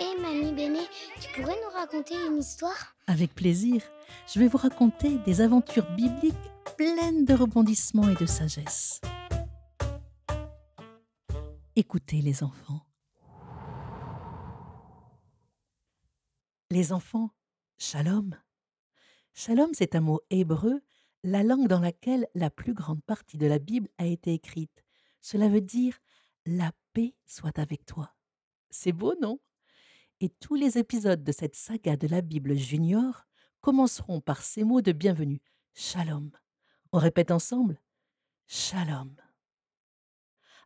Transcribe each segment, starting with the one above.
Hé Mamie Béné, tu pourrais nous raconter une histoire? Avec plaisir, je vais vous raconter des aventures bibliques pleines de rebondissements et de sagesse. Écoutez les enfants. Les enfants, shalom. Shalom, c'est un mot hébreu, la langue dans laquelle la plus grande partie de la Bible a été écrite. Cela veut dire la paix soit avec toi. C'est beau, non? Et tous les épisodes de cette saga de la Bible junior commenceront par ces mots de bienvenue. Shalom. On répète ensemble Shalom.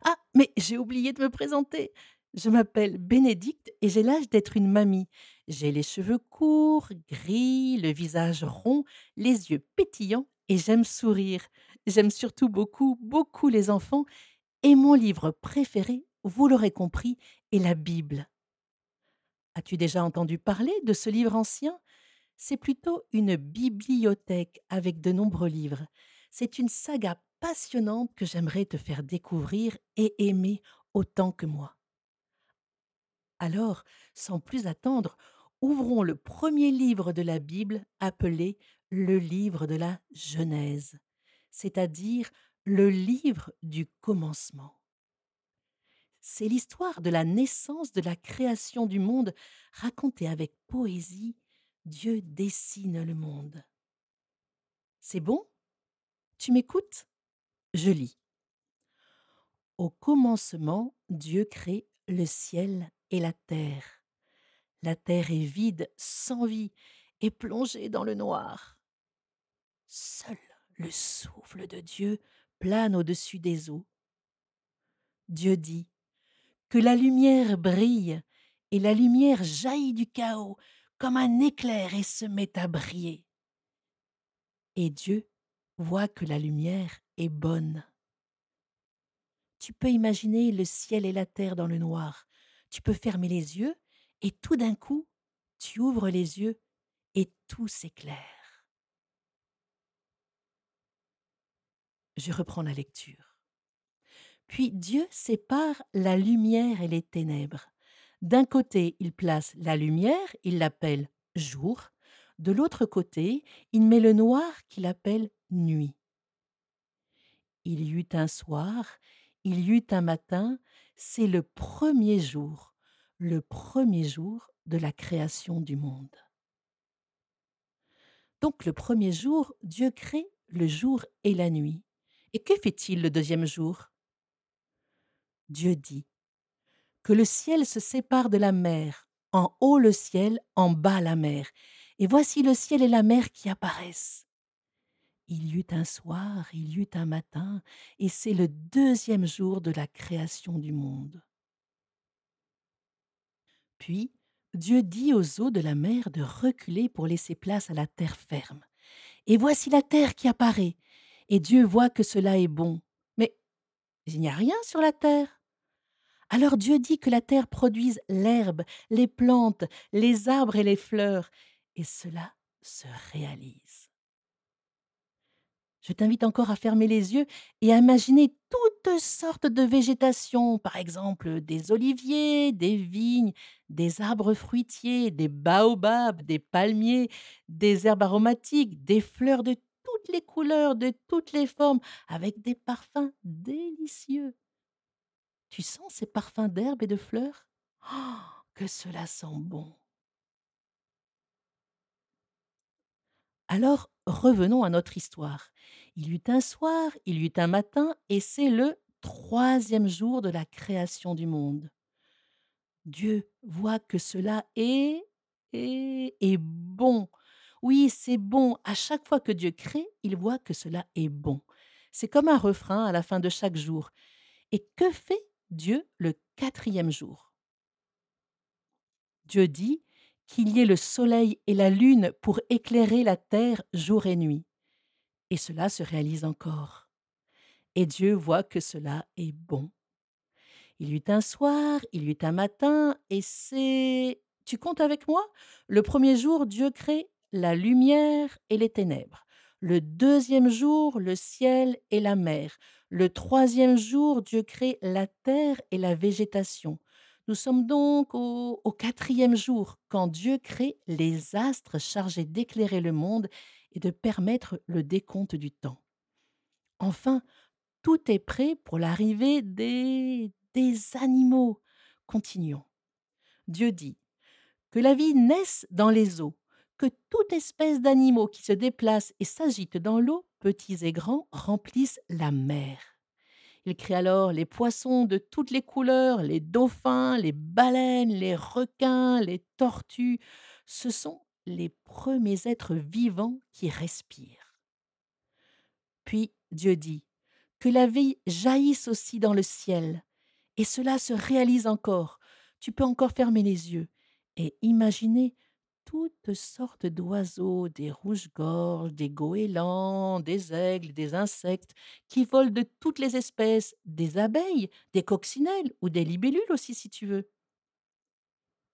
Ah, mais j'ai oublié de me présenter. Je m'appelle Bénédicte et j'ai l'âge d'être une mamie. J'ai les cheveux courts, gris, le visage rond, les yeux pétillants et j'aime sourire. J'aime surtout beaucoup, beaucoup les enfants et mon livre préféré, vous l'aurez compris, est la Bible. As-tu déjà entendu parler de ce livre ancien? C'est plutôt une bibliothèque avec de nombreux livres. C'est une saga passionnante que j'aimerais te faire découvrir et aimer autant que moi. Alors, sans plus attendre, ouvrons le premier livre de la Bible appelé le livre de la Genèse, c'est-à-dire le livre du commencement. C'est l'histoire de la naissance de la création du monde racontée avec poésie. Dieu dessine le monde. C'est bon? Tu m'écoutes? Je lis. Au commencement, Dieu crée le ciel et la terre. La terre est vide, sans vie, et plongée dans le noir. Seul le souffle de Dieu plane au-dessus des eaux. Dieu dit Que la lumière brille, et la lumière jaillit du chaos comme un éclair et se met à briller. Et Dieu voit que la lumière est bonne. Tu peux imaginer le ciel et la terre dans le noir. Tu peux fermer les yeux et tout d'un coup, tu ouvres les yeux et tout s'éclaire. Je reprends la lecture. Puis Dieu sépare la lumière et les ténèbres. D'un côté, il place la lumière, il l'appelle jour. De l'autre côté, il met le noir qu'il appelle nuit. Il y eut un soir, il y eut un matin, c'est le premier jour, le premier jour de la création du monde. Donc le premier jour, Dieu crée le jour et la nuit. Et que fait-il le deuxième jour? Dieu dit que le ciel se sépare de la mer, en haut le ciel, en bas la mer, et voici le ciel et la mer qui apparaissent. Il y eut un soir, il y eut un matin, et c'est le deuxième jour de la création du monde. Puis Dieu dit aux eaux de la mer de reculer pour laisser place à la terre ferme. Et voici la terre qui apparaît, et Dieu voit que cela est bon. Il n'y a rien sur la terre. Alors Dieu dit que la terre produise l'herbe, les plantes, les arbres et les fleurs, et cela se réalise. Je t'invite encore à fermer les yeux et à imaginer toutes sortes de végétation, par exemple des oliviers, des vignes, des arbres fruitiers, des baobabs, des palmiers, des herbes aromatiques, des fleurs de toutes les couleurs, de toutes les formes, avec des parfums délicieux. Tu sens ces parfums d'herbes et de fleurs? Oh, que cela sent bon. Alors revenons à notre histoire. Il y eut un soir, il y eut un matin, et c'est le troisième jour de la création du monde. Dieu voit que cela est, est, est bon. Oui, c'est bon. À chaque fois que Dieu crée, il voit que cela est bon. C'est comme un refrain à la fin de chaque jour. Et que fait Dieu le quatrième jour? Dieu dit qu'il y ait le soleil et la lune pour éclairer la terre jour et nuit. Et cela se réalise encore. Et Dieu voit que cela est bon. Il y eut un soir, il y eut un matin, et c'est... Tu comptes avec moi? Le premier jour, Dieu crée la lumière et les ténèbres. Le deuxième jour, le ciel et la mer. Le troisième jour, Dieu crée la terre et la végétation. Nous sommes donc au, quatrième jour, quand Dieu crée les astres chargés d'éclairer le monde et de permettre le décompte du temps. Enfin, tout est prêt pour l'arrivée des, des animaux. Continuons. Dieu dit que la vie naisse dans les eaux, toute espèce d'animaux qui se déplacent et s'agitent dans l'eau, petits et grands, remplissent la mer. Il crée alors les poissons de toutes les couleurs, les dauphins, les baleines, les requins, les tortues. Ce sont les premiers êtres vivants qui respirent. Puis Dieu dit que la vie jaillisse aussi dans le ciel, et cela se réalise encore. Tu peux encore fermer les yeux et imaginer toutes sortes d'oiseaux, des rouges-gorges, des goélands, des aigles, des insectes, qui volent de toutes les espèces, des abeilles, des coccinelles ou des libellules aussi si tu veux.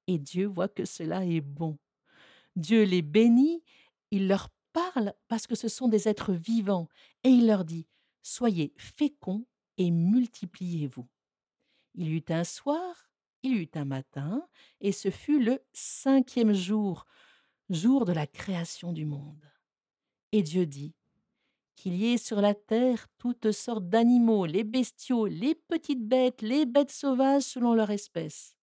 Et Dieu voit que cela est bon. Dieu les bénit, il leur parle parce que ce sont des êtres vivants, et il leur dit, Soyez féconds et multipliez-vous. Il eut un soir, il eut un matin, et ce fut le cinquième jour, jour de la création du monde. Et Dieu dit, qu'il y ait sur la terre toutes sortes d'animaux, les bestiaux, les petites bêtes, les bêtes sauvages selon leur espèce.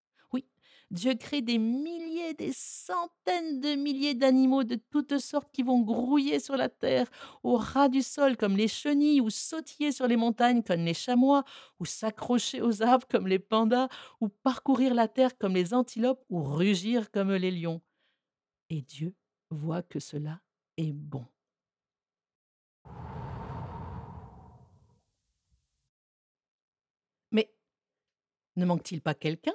Dieu crée des milliers, des centaines de milliers d'animaux de toutes sortes qui vont grouiller sur la terre, au ras du sol comme les chenilles, ou sautiller sur les montagnes comme les chamois, ou s'accrocher aux arbres comme les pandas, ou parcourir la terre comme les antilopes, ou rugir comme les lions. Et Dieu voit que cela est bon. Mais ne manque-t-il pas quelqu'un?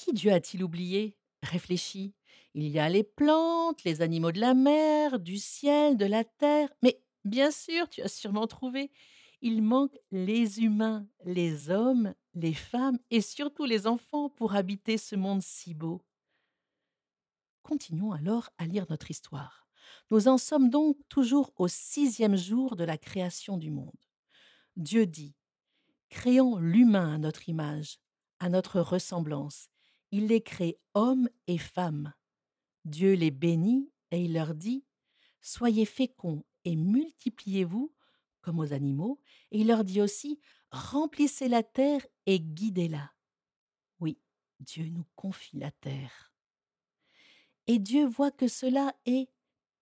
Qui Dieu a-t-il oublié? Réfléchis. Il y a les plantes, les animaux de la mer, du ciel, de la terre. Mais bien sûr, tu as sûrement trouvé. Il manque les humains, les hommes, les femmes et surtout les enfants pour habiter ce monde si beau. Continuons alors à lire notre histoire. Nous en sommes donc toujours au sixième jour de la création du monde. Dieu dit Créons l'humain à notre image, à notre ressemblance. Il les crée hommes et femmes. Dieu les bénit et il leur dit Soyez féconds et multipliez-vous comme aux animaux. Et il leur dit aussi Remplissez la terre et guidez-la. Oui, Dieu nous confie la terre. Et Dieu voit que cela est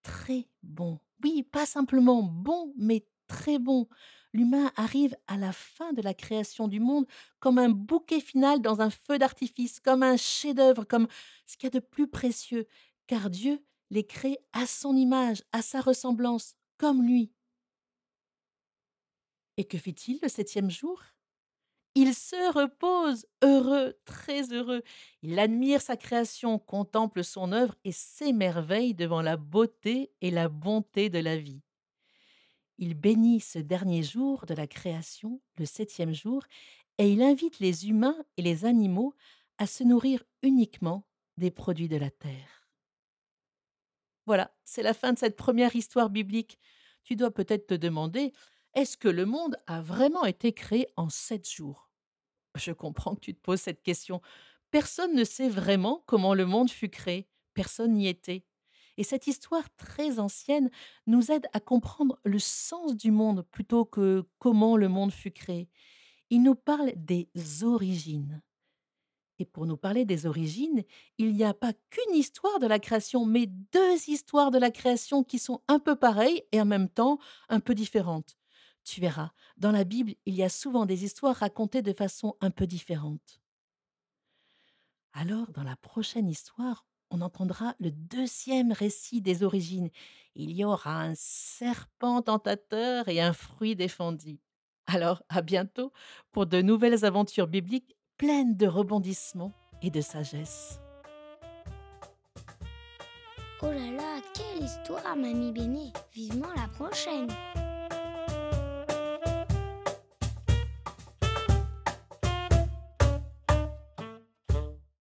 très bon. Oui, pas simplement bon, mais très bon. L'humain arrive à la fin de la création du monde comme un bouquet final dans un feu d'artifice, comme un chef-d'œuvre, comme ce qu'il y a de plus précieux, car Dieu les crée à son image, à sa ressemblance, comme lui. Et que fit-il le septième jour? Il se repose, heureux, très heureux. Il admire sa création, contemple son œuvre et s'émerveille devant la beauté et la bonté de la vie. Il bénit ce dernier jour de la création, le septième jour, et il invite les humains et les animaux à se nourrir uniquement des produits de la terre. Voilà, c'est la fin de cette première histoire biblique. Tu dois peut-être te demander, est-ce que le monde a vraiment été créé en sept jours? Je comprends que tu te poses cette question. Personne ne sait vraiment comment le monde fut créé. Personne n'y était. Et cette histoire très ancienne nous aide à comprendre le sens du monde plutôt que comment le monde fut créé. Il nous parle des origines. Et pour nous parler des origines, il n'y a pas qu'une histoire de la création, mais deux histoires de la création qui sont un peu pareilles et en même temps un peu différentes. Tu verras, dans la Bible, il y a souvent des histoires racontées de façon un peu différente. Alors, dans la prochaine histoire, on entendra le deuxième récit des origines. Il y aura un serpent tentateur et un fruit défendu. Alors, à bientôt pour de nouvelles aventures bibliques pleines de rebondissements et de sagesse. Oh là là, quelle histoire, Mamie Béné Vivement la prochaine